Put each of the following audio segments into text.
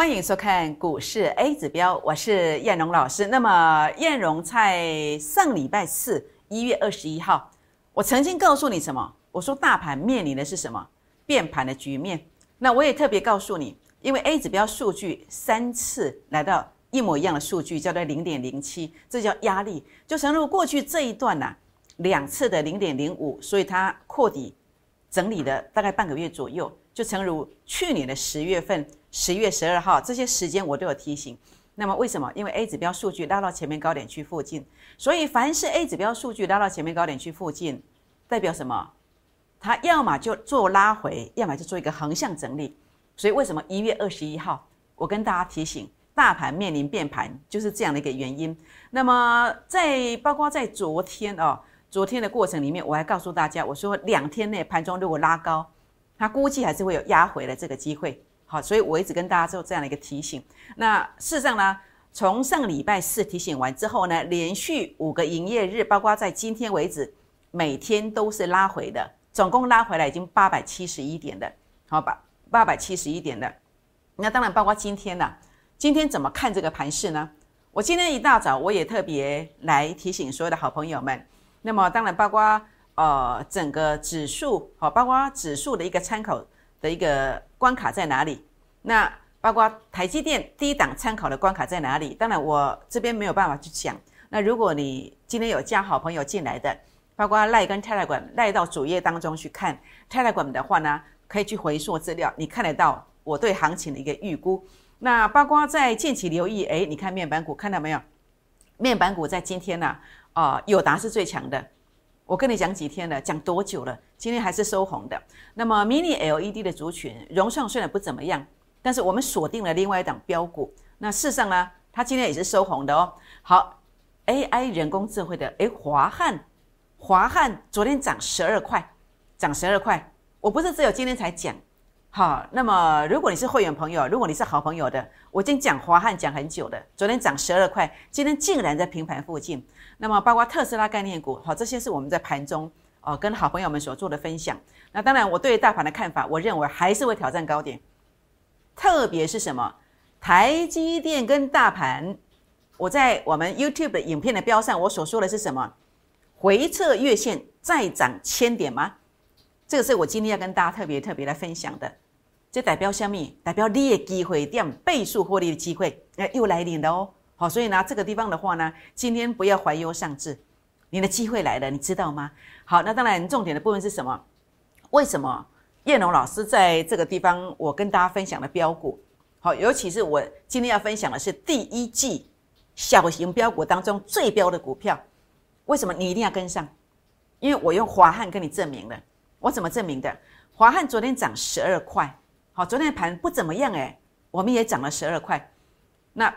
欢迎收看股市 A 指标，我是燕荣老师。那么燕荣在上礼拜四一月二十一号，我曾经告诉你什么？我说大盘面临的是什么变盘的局面。那我也特别告诉你，因为 A 指标数据三次来到一模一样的数据，叫做零点零七，这叫压力。就诚如过去这一段呐，两次的零点零五，所以它扩底整理了大概半个月左右。就诚如去年的十月份。十月十二号这些时间我都有提醒。那么为什么？因为 A 指标数据拉到前面高点区附近，所以凡是 A 指标数据拉到前面高点区附近，代表什么？它要么就做拉回，要么就做一个横向整理。所以为什么一月二十一号我跟大家提醒，大盘面临变盘，就是这样的一个原因。那么在包括在昨天哦，昨天的过程里面，我还告诉大家，我说两天内盘中如果拉高，它估计还是会有压回的这个机会。好，所以我一直跟大家做这样的一个提醒。那事实上呢，从上个礼拜四提醒完之后呢，连续五个营业日，包括在今天为止，每天都是拉回的，总共拉回来已经八百七十一点的，好吧，八百七十一点的。那当然包括今天呢，今天怎么看这个盘势呢？我今天一大早我也特别来提醒所有的好朋友们。那么当然包括呃整个指数，好，包括指数的一个参考。的一个关卡在哪里？那包括台积电低档参考的关卡在哪里？当然我这边没有办法去讲。那如果你今天有加好朋友进来的，包括赖跟 Telegram 赖到主页当中去看 Telegram 的话呢，可以去回溯资料，你看得到我对行情的一个预估。那包括在近期留意，哎，你看面板股看到没有？面板股在今天呢，啊，友达是最强的。我跟你讲几天了，讲多久了？今天还是收红的。那么 Mini LED 的族群，融创虽然不怎么样，但是我们锁定了另外一档标股。那事实上呢，它今天也是收红的哦。好，AI 人工智慧的，诶，华汉，华汉昨天涨十二块，涨十二块。我不是只有今天才讲。好，那么如果你是会员朋友，如果你是好朋友的，我已经讲华汉讲很久了。昨天涨十二块，今天竟然在平盘附近。那么包括特斯拉概念股，好，这些是我们在盘中哦跟好朋友们所做的分享。那当然，我对大盘的看法，我认为还是会挑战高点。特别是什么？台积电跟大盘，我在我们 YouTube 的影片的标上，我所说的是什么？回撤月线再涨千点吗？这个是我今天要跟大家特别特别来分享的，这代表什么？代表你的机会点倍数获利的机会，哎，又来临了哦。好，所以呢，这个地方的话呢，今天不要怀忧丧志，你的机会来了，你知道吗？好，那当然重点的部分是什么？为什么叶龙老师在这个地方我跟大家分享的标股？好，尤其是我今天要分享的是第一季小型标股当中最标的股票，为什么你一定要跟上？因为我用华汉跟你证明了。我怎么证明的？华汉昨天涨十二块，好，昨天盘不怎么样哎，我们也涨了十二块，那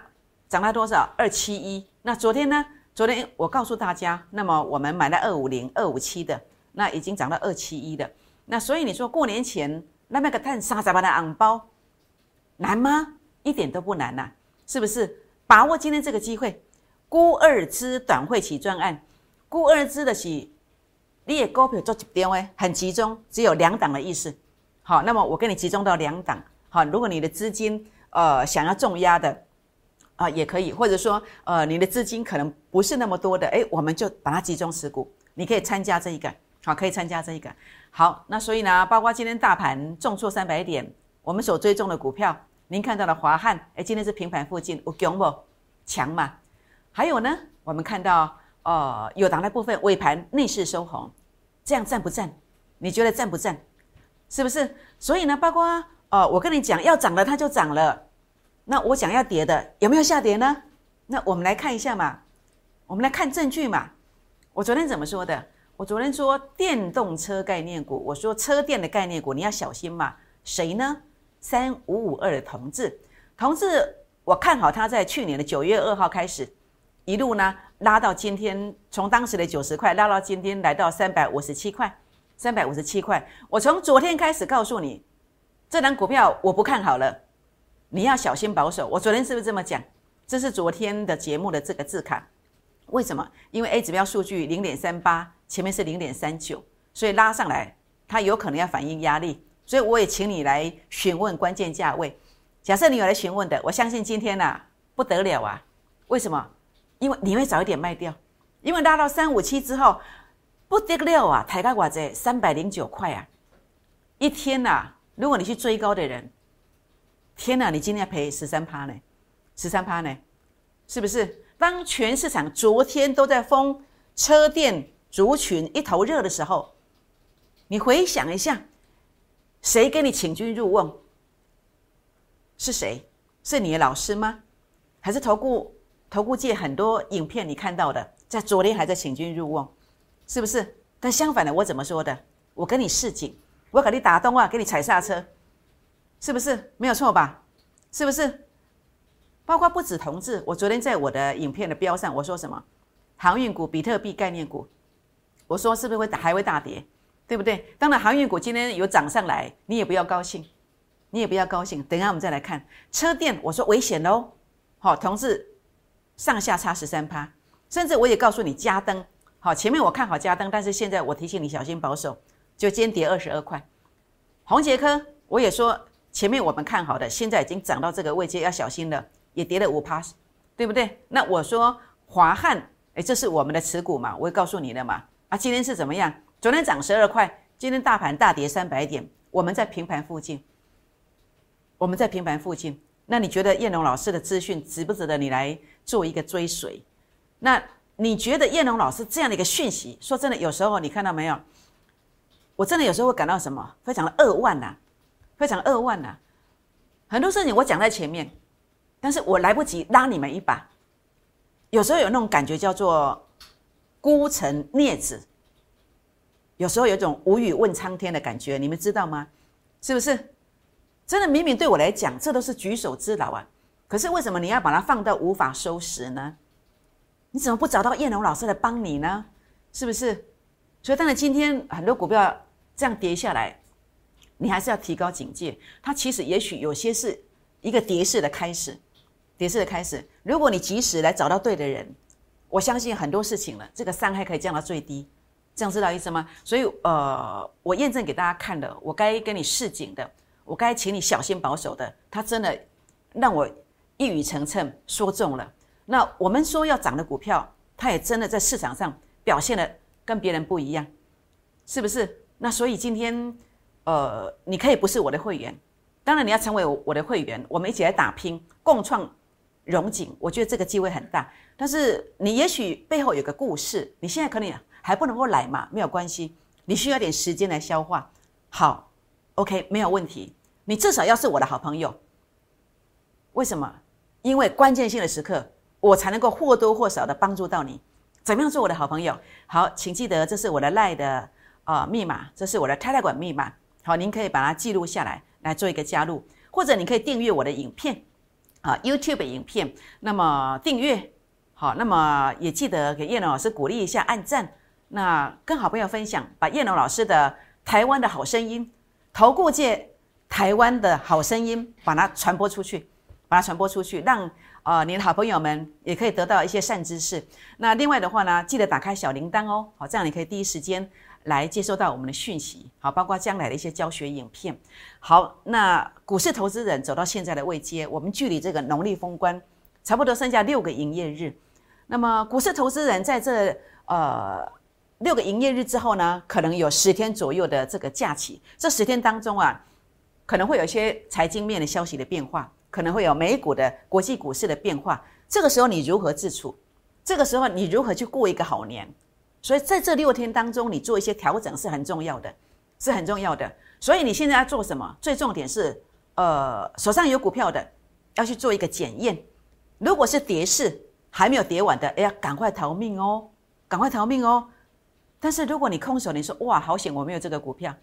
涨了多少？二七一。那昨天呢？昨天我告诉大家，那么我们买了二五零、二五七的，那已经涨到二七一的。那所以你说过年前那那个探三十万的昂包难吗？一点都不难呐，是不是？把握今天这个机会，估二支短会起专案，估二支的起。你也股票做集中诶，很集中，只有两档的意思。好，那么我给你集中到两档。好，如果你的资金呃想要重压的啊，也可以，或者说呃你的资金可能不是那么多的，诶，我们就把它集中持股。你可以参加这一个，好，可以参加这一个。好，那所以呢，包括今天大盘重挫三百点，我们所追踪的股票，您看到了华汉，诶，今天是平盘附近，有强不？强嘛？还有呢，我们看到。哦，有档的部分尾盘逆势收红，这样赞不赞？你觉得赞不赞？是不是？所以呢，包括哦，我跟你讲要涨了它就涨了，那我想要跌的有没有下跌呢？那我们来看一下嘛，我们来看证据嘛。我昨天怎么说的？我昨天说电动车概念股，我说车电的概念股你要小心嘛。谁呢？三五五二的同志，同志，我看好他在去年的九月二号开始。一路呢拉到今天，从当时的九十块拉到今天来到三百五十七块，三百五十七块。我从昨天开始告诉你，这档股票我不看好了，你要小心保守。我昨天是不是这么讲？这是昨天的节目的这个字卡。为什么？因为 A 指标数据零点三八，前面是零点三九，所以拉上来它有可能要反映压力，所以我也请你来询问关键价位。假设你有来询问的，我相信今天呐不得了啊！为什么？因为你会早一点卖掉，因为拉到三五七之后不得了啊！抬高寡子三百零九块啊！一天呐，如果你去追高的人，天呐，你今天赔十三趴呢，十三趴呢，是不是？当全市场昨天都在封车店族群一头热的时候，你回想一下，谁跟你请君入瓮？是谁？是你的老师吗？还是投顾投顾界很多影片你看到的，在昨天还在请君入瓮，是不是？但相反的，我怎么说的？我跟你示警，我给你打动啊，给你踩刹车，是不是？没有错吧？是不是？包括不止同志，我昨天在我的影片的标上，我说什么？航运股、比特币概念股，我说是不是会还会大跌？对不对？当然，航运股今天有涨上来，你也不要高兴，你也不要高兴。等下我们再来看车电，我说危险喽。好，同志上下差十三趴，甚至我也告诉你加灯。好，前面我看好加灯，但是现在我提醒你小心保守，就今天跌二十二块。红杰科，我也说前面我们看好的，现在已经涨到这个位阶，要小心了，也跌了五趴，对不对？那我说华汉，哎，这是我们的持股嘛，我会告诉你的嘛。啊，今天是怎么样？昨天涨十二块，今天大盘大跌三百点，我们在平盘附近。我们在平盘附近，那你觉得燕龙老师的资讯值不值得你来做一个追随？那你觉得燕龙老师这样的一个讯息，说真的，有时候你看到没有？我真的有时候会感到什么？非常的扼腕呐，非常扼腕呐。很多事情我讲在前面，但是我来不及拉你们一把。有时候有那种感觉叫做孤城孽子。有时候有种无语问苍天的感觉，你们知道吗？是不是？真的，明明对我来讲，这都是举手之劳啊。可是为什么你要把它放到无法收拾呢？你怎么不找到叶龙老师来帮你呢？是不是？所以，当然今天很多股票这样跌下来，你还是要提高警戒。它其实也许有些是一个跌势的开始，跌势的开始。如果你及时来找到对的人，我相信很多事情了，这个伤害可以降到最低。这样知道意思吗？所以，呃，我验证给大家看的，我该跟你示警的，我该请你小心保守的，他真的让我一语成谶，说中了。那我们说要涨的股票，它也真的在市场上表现的跟别人不一样，是不是？那所以今天，呃，你可以不是我的会员，当然你要成为我的会员，我们一起来打拼，共创荣景。我觉得这个机会很大，但是你也许背后有个故事，你现在可能。还不能够来嘛？没有关系，你需要点时间来消化。好，OK，没有问题。你至少要是我的好朋友。为什么？因为关键性的时刻，我才能够或多或少的帮助到你。怎么样做我的好朋友？好，请记得这是我的赖的啊密码，这是我的 Telegram 密码。好，您可以把它记录下来，来做一个加入，或者你可以订阅我的影片啊 YouTube 影片。那么订阅好，那么也记得给叶龙老师鼓励一下，按赞。那跟好朋友分享，把叶龙老师的《台湾的好声音》、投顾界台湾的好声音，把它传播出去，把它传播出去，让呃你的好朋友们也可以得到一些善知识。那另外的话呢，记得打开小铃铛哦，好，这样你可以第一时间来接收到我们的讯息，好，包括将来的一些教学影片。好，那股市投资人走到现在的位阶，我们距离这个农历封关差不多剩下六个营业日。那么股市投资人在这呃。六个营业日之后呢，可能有十天左右的这个假期。这十天当中啊，可能会有一些财经面的消息的变化，可能会有美股的国际股市的变化。这个时候你如何自处？这个时候你如何去过一个好年？所以在这六天当中，你做一些调整是很重要的，是很重要的。所以你现在要做什么？最重点是，呃，手上有股票的要去做一个检验。如果是跌势还没有跌完的，哎呀，赶快逃命哦，赶快逃命哦！但是如果你空手，你说哇好险我没有这个股票，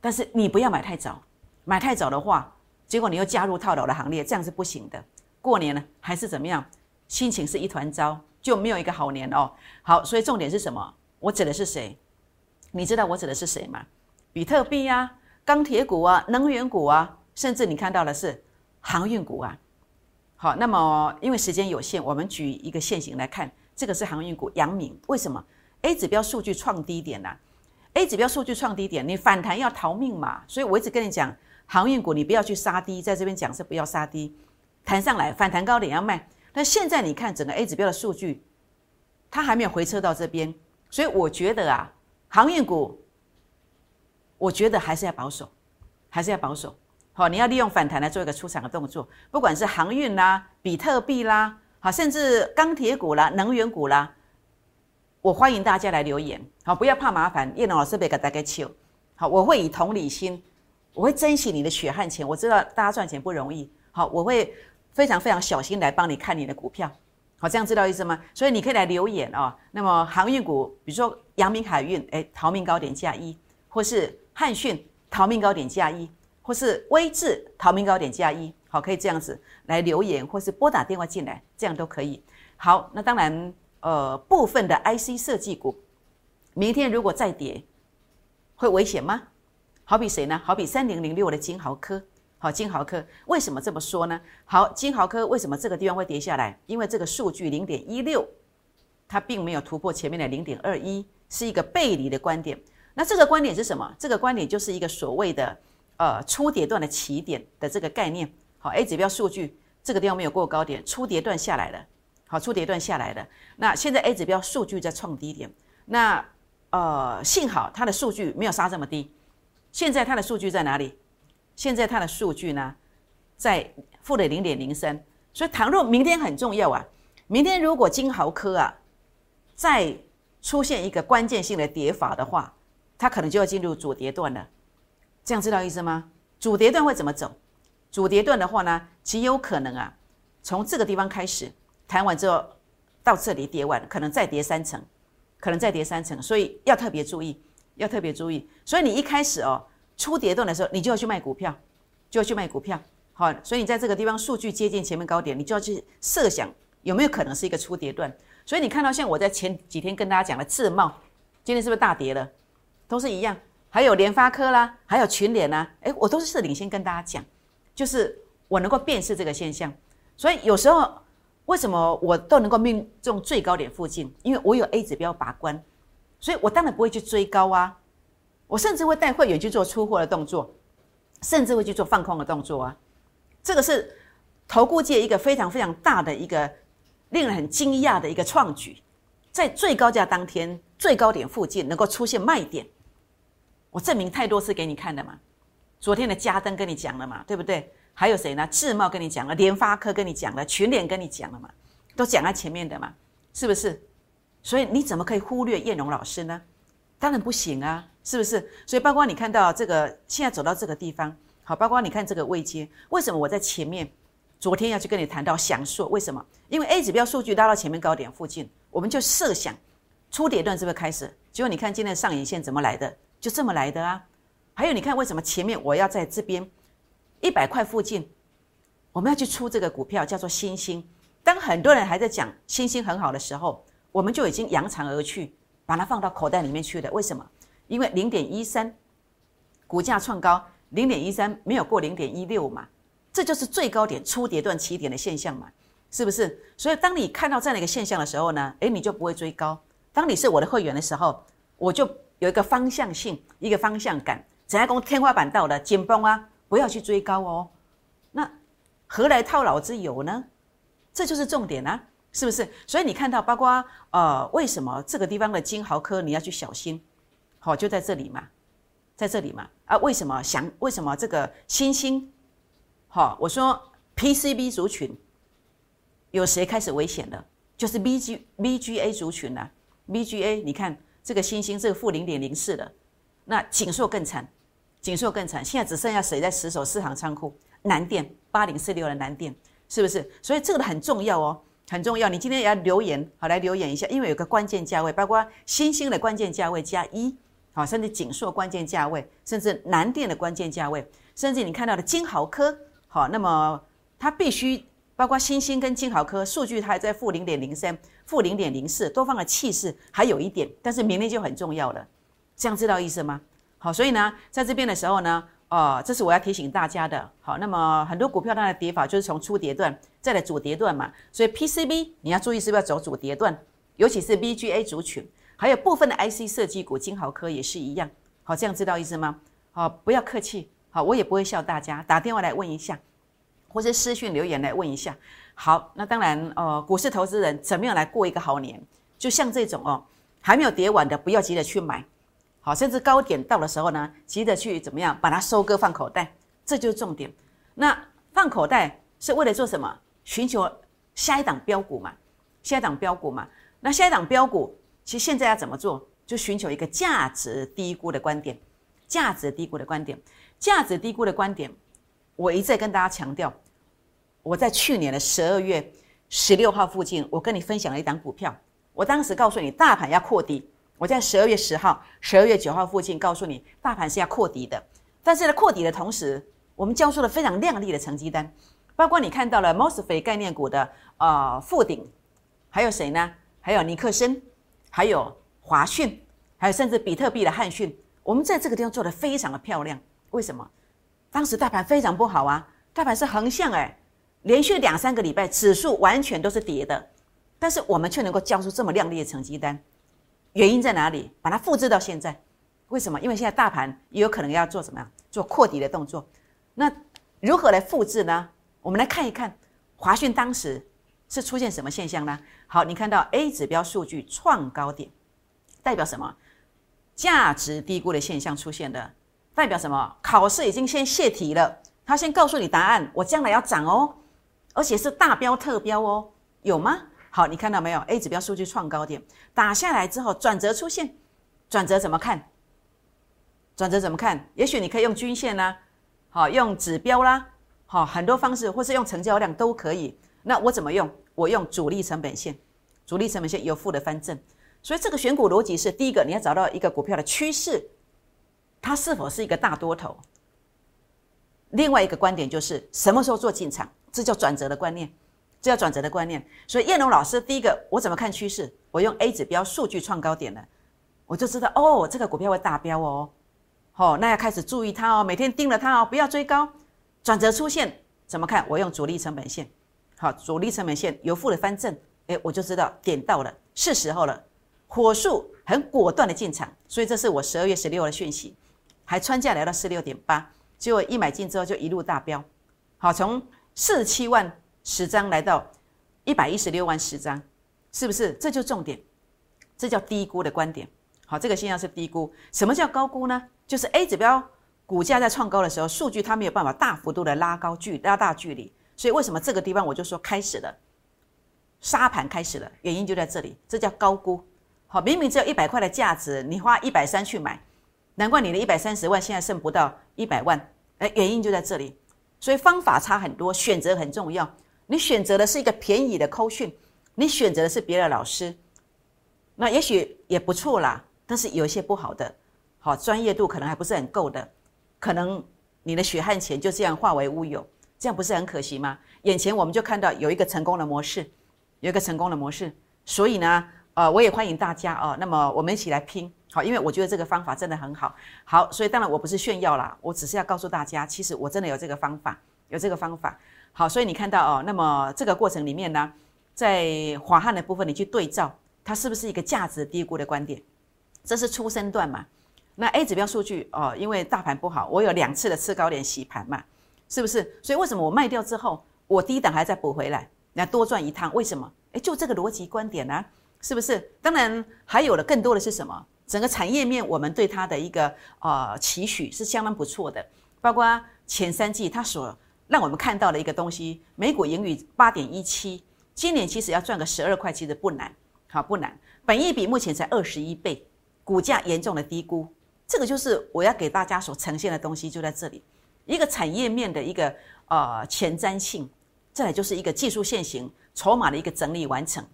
但是你不要买太早，买太早的话，结果你又加入套牢的行列，这样是不行的。过年呢还是怎么样，心情是一团糟，就没有一个好年哦。好，所以重点是什么？我指的是谁？你知道我指的是谁吗？比特币啊，钢铁股啊，能源股啊，甚至你看到的是航运股啊。好，那么因为时间有限，我们举一个现形来看，这个是航运股，阳明为什么？A 指标数据创低点呐，A 指标数据创低点，你反弹要逃命嘛？所以我一直跟你讲，航运股你不要去杀低，在这边讲是不要杀低，弹上来反弹高点要卖。那现在你看整个 A 指标的数据，它还没有回撤到这边，所以我觉得啊，航运股，我觉得还是要保守，还是要保守。好，你要利用反弹来做一个出场的动作，不管是航运啦、比特币啦，好，甚至钢铁股啦、能源股啦，我欢迎大家来留言。好，不要怕麻烦，叶龙老师别给大家求。好，我会以同理心，我会珍惜你的血汗钱。我知道大家赚钱不容易，好，我会非常非常小心来帮你看你的股票。好，这样知道意思吗？所以你可以来留言哦。那么航运股，比如说阳明海运，哎，逃命高点价一，或是汉讯逃命高点价一。或是微智逃命高点加一，好，可以这样子来留言，或是拨打电话进来，这样都可以。好，那当然，呃，部分的 IC 设计股，明天如果再跌，会危险吗？好比谁呢？好比三零零六的金豪科，好，金豪科为什么这么说呢？好，金豪科为什么这个地方会跌下来？因为这个数据零点一六，它并没有突破前面的零点二一，是一个背离的观点。那这个观点是什么？这个观点就是一个所谓的。呃，初跌段的起点的这个概念，好，A 指标数据这个地方没有过高点，初跌段下来了，好，初跌段下来了。那现在 A 指标数据在创低点，那呃，幸好它的数据没有杀这么低。现在它的数据在哪里？现在它的数据呢，在负的零点零三。所以，倘若明天很重要啊，明天如果金豪科啊再出现一个关键性的跌法的话，它可能就要进入主跌段了。这样知道意思吗？主跌段会怎么走？主跌段的话呢，极有可能啊，从这个地方开始弹完之后，到这里跌完，可能再跌三层，可能再跌三层，所以要特别注意，要特别注意。所以你一开始哦，初跌段的时候，你就要去卖股票，就要去卖股票。好，所以你在这个地方数据接近前面高点，你就要去设想有没有可能是一个初跌段。所以你看到像我在前几天跟大家讲的自贸，今天是不是大跌了？都是一样。还有联发科啦，还有群联啦，哎，我都是领先跟大家讲，就是我能够辨识这个现象，所以有时候为什么我都能够命中最高点附近？因为我有 A 指标把关，所以我当然不会去追高啊，我甚至会带会员去做出货的动作，甚至会去做放空的动作啊，这个是投顾界一个非常非常大的一个令人很惊讶的一个创举，在最高价当天最高点附近能够出现卖点。我证明太多次给你看的嘛，昨天的嘉登跟你讲了嘛，对不对？还有谁呢？智茂跟你讲了，联发科跟你讲了，群联跟你讲了嘛，都讲在前面的嘛，是不是？所以你怎么可以忽略燕荣老师呢？当然不行啊，是不是？所以包括你看到这个现在走到这个地方，好，包括你看这个位阶，为什么我在前面昨天要去跟你谈到详述？为什么？因为 A 指标数据拉到前面高点附近，我们就设想初跌段是不是开始？结果你看今天的上影线怎么来的？就这么来的啊！还有，你看为什么前面我要在这边一百块附近，我们要去出这个股票，叫做星星。当很多人还在讲星星很好的时候，我们就已经扬长而去，把它放到口袋里面去了。为什么？因为零点一三股价创高，零点一三没有过零点一六嘛，这就是最高点出跌段起点的现象嘛，是不是？所以当你看到这样的一个现象的时候呢，诶，你就不会追高。当你是我的会员的时候，我就。有一个方向性，一个方向感。怎样讲天花板到了，紧绷啊，不要去追高哦。那何来套牢之有呢？这就是重点啊，是不是？所以你看到，包括呃，为什么这个地方的金豪科你要去小心？好，就在这里嘛，在这里嘛。啊，为什么想？为什么这个新兴？好，我说 PCB 族群有谁开始危险了？就是 BG BGA 族群啊，BGA，你看。这个星星这个负零点零四的，那锦硕更惨，锦硕更惨，现在只剩下谁在死守四行仓库？南电八零四六的南电，是不是？所以这个很重要哦，很重要。你今天也要留言，好来留言一下，因为有个关键价位，包括星星的关键价位加一，好，甚至锦硕关键价位，甚至南电的关键价位，甚至你看到的金豪科，好，那么它必须。包括新兴跟金豪科数据，它还在负零点零三、负零点零四，多方的气势还有一点，但是明天就很重要了，这样知道意思吗？好，所以呢，在这边的时候呢，哦，这是我要提醒大家的。好，那么很多股票它的跌法就是从初跌段再来主跌段嘛，所以 PCB 你要注意是不是要走主跌段，尤其是 BGA 族群，还有部分的 IC 设计股，金豪科也是一样。好，这样知道意思吗？好，不要客气，好，我也不会笑大家，打电话来问一下，或者私讯留言来问一下。好，那当然，呃，股市投资人怎么样来过一个好年？就像这种哦，还没有跌完的，不要急着去买，好，甚至高点到的时候呢，急着去怎么样把它收割放口袋，这就是重点。那放口袋是为了做什么？寻求下一档标股嘛，下一档标股嘛。那下一档标股，其实现在要怎么做？就寻求一个价值低估的观点，价值低估的观点。价值低估的观点，我一再跟大家强调。我在去年的十二月十六号附近，我跟你分享了一档股票。我当时告诉你，大盘要扩底。我在十二月十号、十二月九号附近告诉你，大盘是要扩底的。但是在扩底的同时，我们交出了非常亮丽的成绩单，包括你看到了 mosfet 概念股的呃富鼎，还有谁呢？还有尼克森，还有华讯，还有甚至比特币的汉讯。我们在这个地方做的非常的漂亮。为什么？当时大盘非常不好啊，大盘是横向哎，连续两三个礼拜指数完全都是跌的，但是我们却能够交出这么亮丽的成绩单，原因在哪里？把它复制到现在，为什么？因为现在大盘也有可能要做什么呀？做扩底的动作。那如何来复制呢？我们来看一看华讯当时是出现什么现象呢？好，你看到 A 指标数据创高点，代表什么？价值低估的现象出现的。代表什么？考试已经先泄题了，他先告诉你答案，我将来要涨哦，而且是大标特标哦，有吗？好，你看到没有？A 指标数据创高点打下来之后，转折出现，转折怎么看？转折怎么看？也许你可以用均线啦，好，用指标啦，好，很多方式，或是用成交量都可以。那我怎么用？我用主力成本线，主力成本线有负的翻正。所以这个选股逻辑是：第一个，你要找到一个股票的趋势。它是否是一个大多头？另外一个观点就是什么时候做进场，这叫转折的观念，这叫转折的观念。所以叶龙老师，第一个我怎么看趋势？我用 A 指标数据创高点了，我就知道哦，这个股票会大标哦，好，那要开始注意它哦，每天盯着它哦，不要追高。转折出现怎么看？我用主力成本线，好，主力成本线由负的翻正，哎，我就知道点到了，是时候了，火速很果断的进场。所以这是我十二月十六的讯息。还穿价来到四六点八，结果一买进之后就一路大飙，好，从四十七万十张来到一百一十六万十张，是不是？这就重点，这叫低估的观点。好，这个现象是低估。什么叫高估呢？就是 A 指标股价在创高的时候，数据它没有办法大幅度的拉高距拉大距离，所以为什么这个地方我就说开始了沙盘开始了，原因就在这里，这叫高估。好，明明只有一百块的价值，你花一百三去买。难怪你的一百三十万现在剩不到一百万，哎，原因就在这里。所以方法差很多，选择很重要。你选择的是一个便宜的扣讯，你选择的是别的老师，那也许也不错啦。但是有一些不好的，好专业度可能还不是很够的，可能你的血汗钱就这样化为乌有，这样不是很可惜吗？眼前我们就看到有一个成功的模式，有一个成功的模式，所以呢，呃，我也欢迎大家啊，那么我们一起来拼。好，因为我觉得这个方法真的很好，好，所以当然我不是炫耀啦，我只是要告诉大家，其实我真的有这个方法，有这个方法。好，所以你看到哦，那么这个过程里面呢，在华汉的部分，你去对照，它是不是一个价值低估的观点？这是初升段嘛？那 A 指标数据哦，因为大盘不好，我有两次的次高点洗盘嘛，是不是？所以为什么我卖掉之后，我低档还在补回来，那多赚一趟？为什么？诶，就这个逻辑观点呢，是不是？当然还有的更多的是什么？整个产业面，我们对它的一个呃期许是相当不错的，包括前三季它所让我们看到的一个东西，每股盈余八点一七，今年其实要赚个十二块，其实不难，好不难。本益比目前才二十一倍，股价严重的低估，这个就是我要给大家所呈现的东西，就在这里，一个产业面的一个呃前瞻性，再来就是一个技术线型筹码的一个整理完成，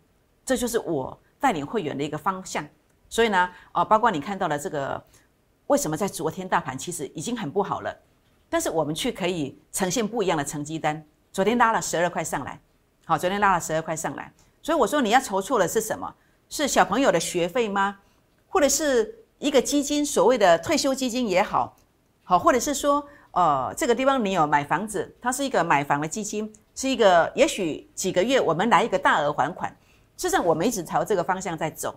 这就是我带领会员的一个方向。所以呢，呃，包括你看到了这个，为什么在昨天大盘其实已经很不好了，但是我们却可以呈现不一样的成绩单。昨天拉了十二块上来，好，昨天拉了十二块上来。所以我说你要筹措的是什么？是小朋友的学费吗？或者是一个基金，所谓的退休基金也好，好，或者是说，呃，这个地方你有买房子，它是一个买房的基金，是一个也许几个月我们来一个大额还款。事实上，我们一直朝这个方向在走。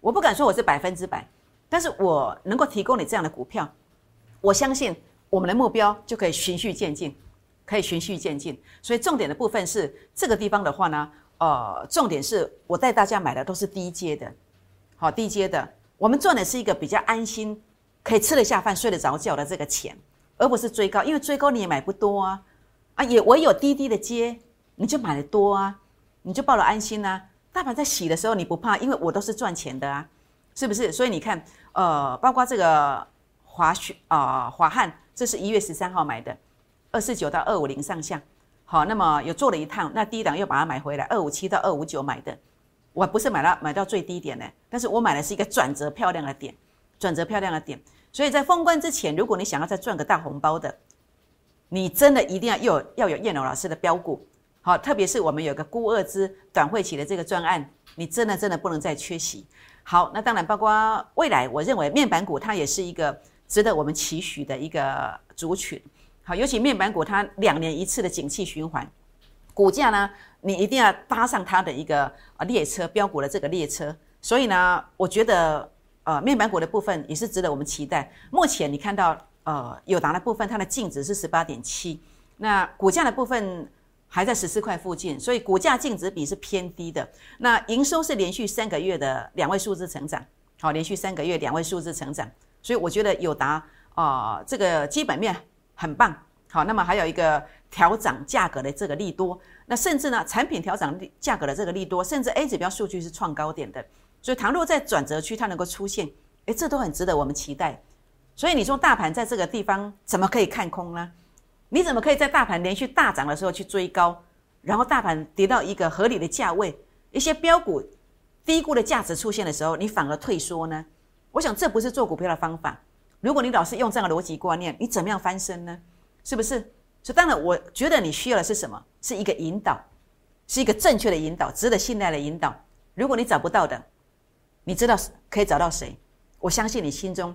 我不敢说我是百分之百，但是我能够提供你这样的股票，我相信我们的目标就可以循序渐进，可以循序渐进。所以重点的部分是这个地方的话呢，呃，重点是我带大家买的都是低阶的，好低阶的，我们赚的是一个比较安心，可以吃得下饭、睡得着觉的这个钱，而不是追高，因为追高你也买不多啊，啊，也唯有低低的接，你就买的多啊，你就抱了安心啊。大盘在洗的时候你不怕，因为我都是赚钱的啊，是不是？所以你看，呃，包括这个华讯啊，华汉，这是一月十三号买的，二四九到二五零上下，好，那么有做了一趟，那低档又把它买回来，二五七到二五九买的，我不是买到买到最低点的，但是我买的是一个转折漂亮的点，转折漂亮的点，所以在封关之前，如果你想要再赚个大红包的，你真的一定要有要有燕龙老师的标股。好，特别是我们有个孤二支短会期的这个专案，你真的真的不能再缺席。好，那当然包括未来，我认为面板股它也是一个值得我们期许的一个族群。好，尤其面板股它两年一次的景气循环，股价呢，你一定要搭上它的一个啊列车标股的这个列车。所以呢，我觉得呃面板股的部分也是值得我们期待。目前你看到呃友达的部分，它的净值是十八点七，那股价的部分。还在十四块附近，所以股价净值比是偏低的。那营收是连续三个月的两位数字成长，好，连续三个月两位数字成长，所以我觉得友达啊，这个基本面很棒。好，那么还有一个调涨价格的这个利多，那甚至呢，产品调涨价格的这个利多，甚至 A 指标数据是创高点的。所以，倘若在转折区它能够出现，诶，这都很值得我们期待。所以，你说大盘在这个地方怎么可以看空呢？你怎么可以在大盘连续大涨的时候去追高，然后大盘跌到一个合理的价位，一些标股低估的价值出现的时候，你反而退缩呢？我想这不是做股票的方法。如果你老是用这样的逻辑观念，你怎么样翻身呢？是不是？所以当然，我觉得你需要的是什么？是一个引导，是一个正确的引导，值得信赖的引导。如果你找不到的，你知道可以找到谁？我相信你心中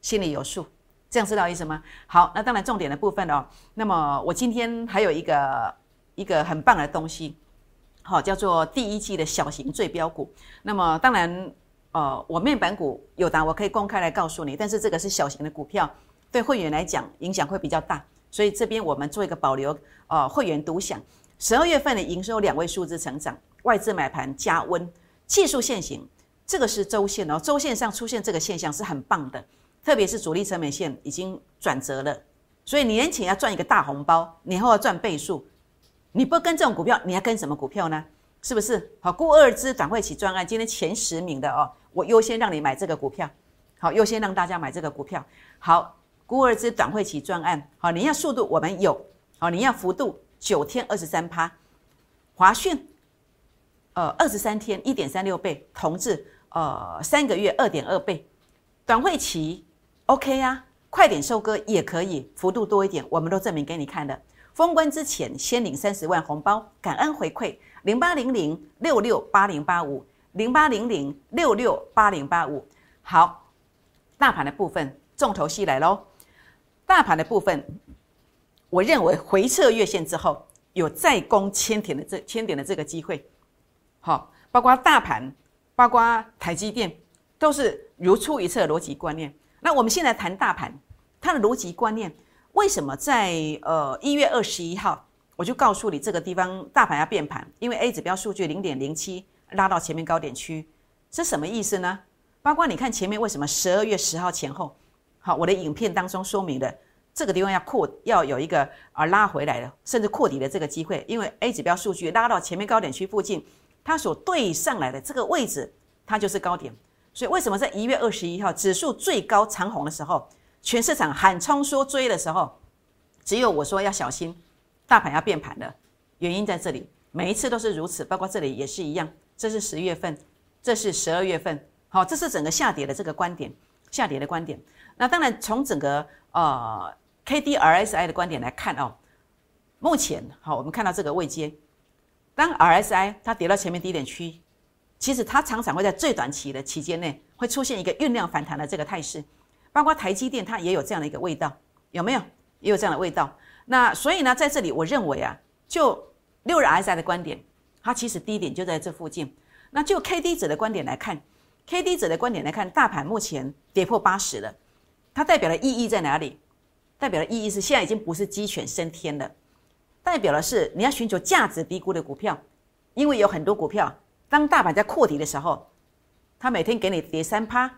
心里有数。这样知道意思吗？好，那当然重点的部分哦。那么我今天还有一个一个很棒的东西，好，叫做第一季的小型最标股。那么当然，呃，我面板股有答，我可以公开来告诉你。但是这个是小型的股票，对会员来讲影响会比较大，所以这边我们做一个保留，呃，会员独享。十二月份的营收两位数字成长，外资买盘加温，技术线型，这个是周线哦，周线上出现这个现象是很棒的。特别是主力成本线已经转折了，所以年前要赚一个大红包，年后要赚倍数，你不跟这种股票，你要跟什么股票呢？是不是？好，估二支短会起专案，今天前十名的哦，我优先让你买这个股票，好，优先让大家买这个股票。好，估二支短会起专案，好，你要速度我们有，好，你要幅度九天二十三趴，华讯，呃，二十三天一点三六倍，同志，呃，三个月二点二倍，短会期。OK 呀，快点收割也可以，幅度多一点，我们都证明给你看的。封关之前先领三十万红包，感恩回馈零八零零六六八零八五零八零零六六八零八五。好，大盘的部分重头戏来喽。大盘的部分，我认为回撤月线之后有再攻千点的这千点的这个机会。好，包括大盘，包括台积电，都是如出一辙逻辑观念。那我们现在谈大盘，它的逻辑观念为什么在呃一月二十一号我就告诉你这个地方大盘要变盘，因为 A 指标数据零点零七拉到前面高点区，是什么意思呢？包括你看前面为什么十二月十号前后，好，我的影片当中说明的这个地方要扩要有一个啊拉回来的，甚至扩底的这个机会，因为 A 指标数据拉到前面高点区附近，它所对上来的这个位置，它就是高点。所以为什么在一月二十一号指数最高长红的时候，全市场喊冲说追的时候，只有我说要小心，大盘要变盘了。原因在这里，每一次都是如此，包括这里也是一样。这是十一月份，这是十二月份，好，这是整个下跌的这个观点，下跌的观点。那当然从整个呃 K D R S I 的观点来看哦，目前好，我们看到这个位阶，当 R S I 它跌到前面低点区。其实它常常会在最短期的期间内会出现一个酝酿反弹的这个态势，包括台积电它也有这样的一个味道，有没有？也有这样的味道。那所以呢，在这里我认为啊，就六日 RSI 的观点，它其实低点就在这附近。那就 K D 者的观点来看，K D 者的观点来看，大盘目前跌破八十了，它代表的意义在哪里？代表的意义是现在已经不是鸡犬升天了，代表的是你要寻求价值低估的股票，因为有很多股票，当大盘在扩底的时候，它每天给你跌三趴，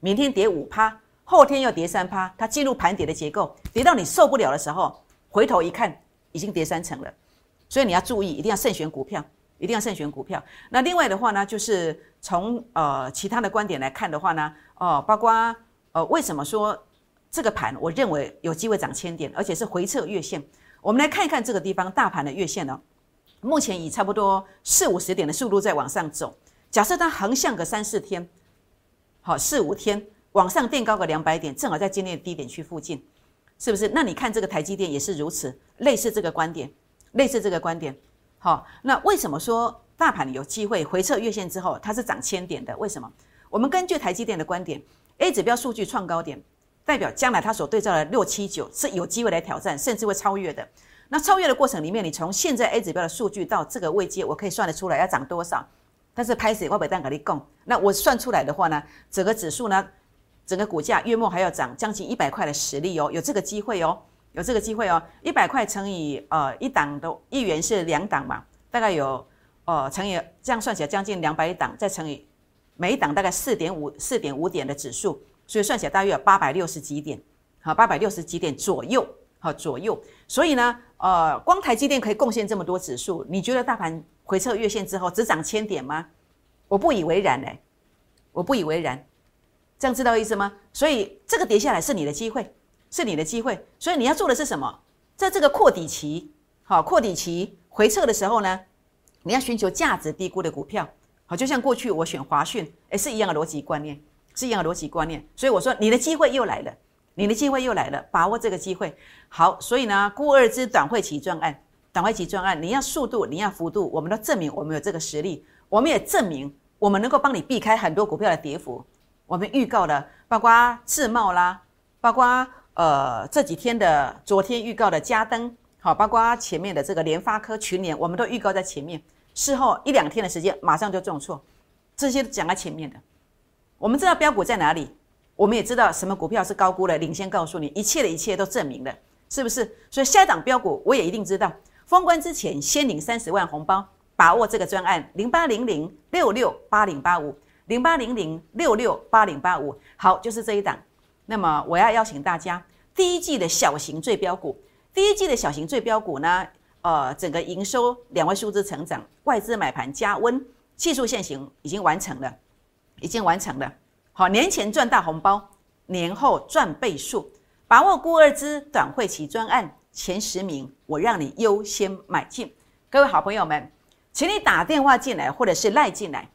明天跌五趴，后天又跌三趴，它进入盘跌的结构，跌到你受不了的时候，回头一看已经跌三成了，所以你要注意，一定要慎选股票，一定要慎选股票。那另外的话呢，就是从呃其他的观点来看的话呢，哦，包括呃为什么说？这个盘，我认为有机会涨千点，而且是回撤月线。我们来看一看这个地方大盘的月线呢，目前以差不多四五十点的速度在往上走。假设它横向个三四天，好四五天往上垫高个两百点，正好在今天的低点区附近，是不是？那你看这个台积电也是如此，类似这个观点，类似这个观点。好，那为什么说大盘有机会回撤月线之后它是涨千点的？为什么？我们根据台积电的观点，A 指标数据创高点。代表将来它所对照的六七九是有机会来挑战，甚至会超越的。那超越的过程里面，你从现在 A 指标的数据到这个位阶，我可以算得出来要涨多少。但是拍死我北蛋给你供，那我算出来的话呢，整个指数呢，整个股价月末还要涨将近一百块的实力哦，有这个机会哦，有这个机会哦。一百块乘以呃一档的一元是两档嘛，大概有呃乘以这样算起来将近两百档，再乘以每一档大概四点五四点五点的指数。所以算起来大约有八百六十几点，好，八百六十几点左右，好左右。所以呢，呃，光台积电可以贡献这么多指数，你觉得大盘回撤月线之后只涨千点吗？我不以为然嘞，我不以为然。这样知道意思吗？所以这个跌下来是你的机会，是你的机会。所以你要做的是什么？在这个扩底期，好，扩底期回撤的时候呢，你要寻求价值低估的股票，好，就像过去我选华讯，也是一样的逻辑观念。是一样的逻辑观念，所以我说你的机会又来了，你的机会又来了，把握这个机会。好，所以呢，孤二之短会期专案，短会期专案，你要速度，你要幅度，我们都证明我们有这个实力，我们也证明我们能够帮你避开很多股票的跌幅。我们预告了，包括自贸啦，包括呃这几天的昨天预告的嘉登，好，包括前面的这个联发科群联，我们都预告在前面，事后一两天的时间马上就重挫，这些讲在前面的。我们知道标股在哪里，我们也知道什么股票是高估的，领先告诉你，一切的一切都证明了，是不是？所以下一档标股我也一定知道，封关之前先领三十万红包，把握这个专案零八零零六六八零八五零八零零六六八零八五，好，就是这一档。那么我要邀请大家，第一季的小型最标股，第一季的小型最标股呢，呃，整个营收两位数字成长，外资买盘加温，技术线型已经完成了。已经完成了，好，年前赚大红包，年后赚倍数，把握孤二支短会期专案前十名，我让你优先买进。各位好朋友们，请你打电话进来，或者是赖进来，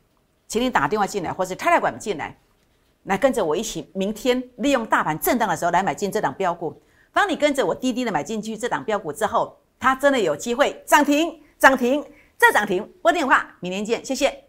请你打电话进来，或是开来管进来，来跟着我一起，明天利用大盘震荡的时候来买进这档标股。当你跟着我滴滴的买进去这档标股之后，它真的有机会涨停，涨停再涨停。拨电话，明天见，谢谢。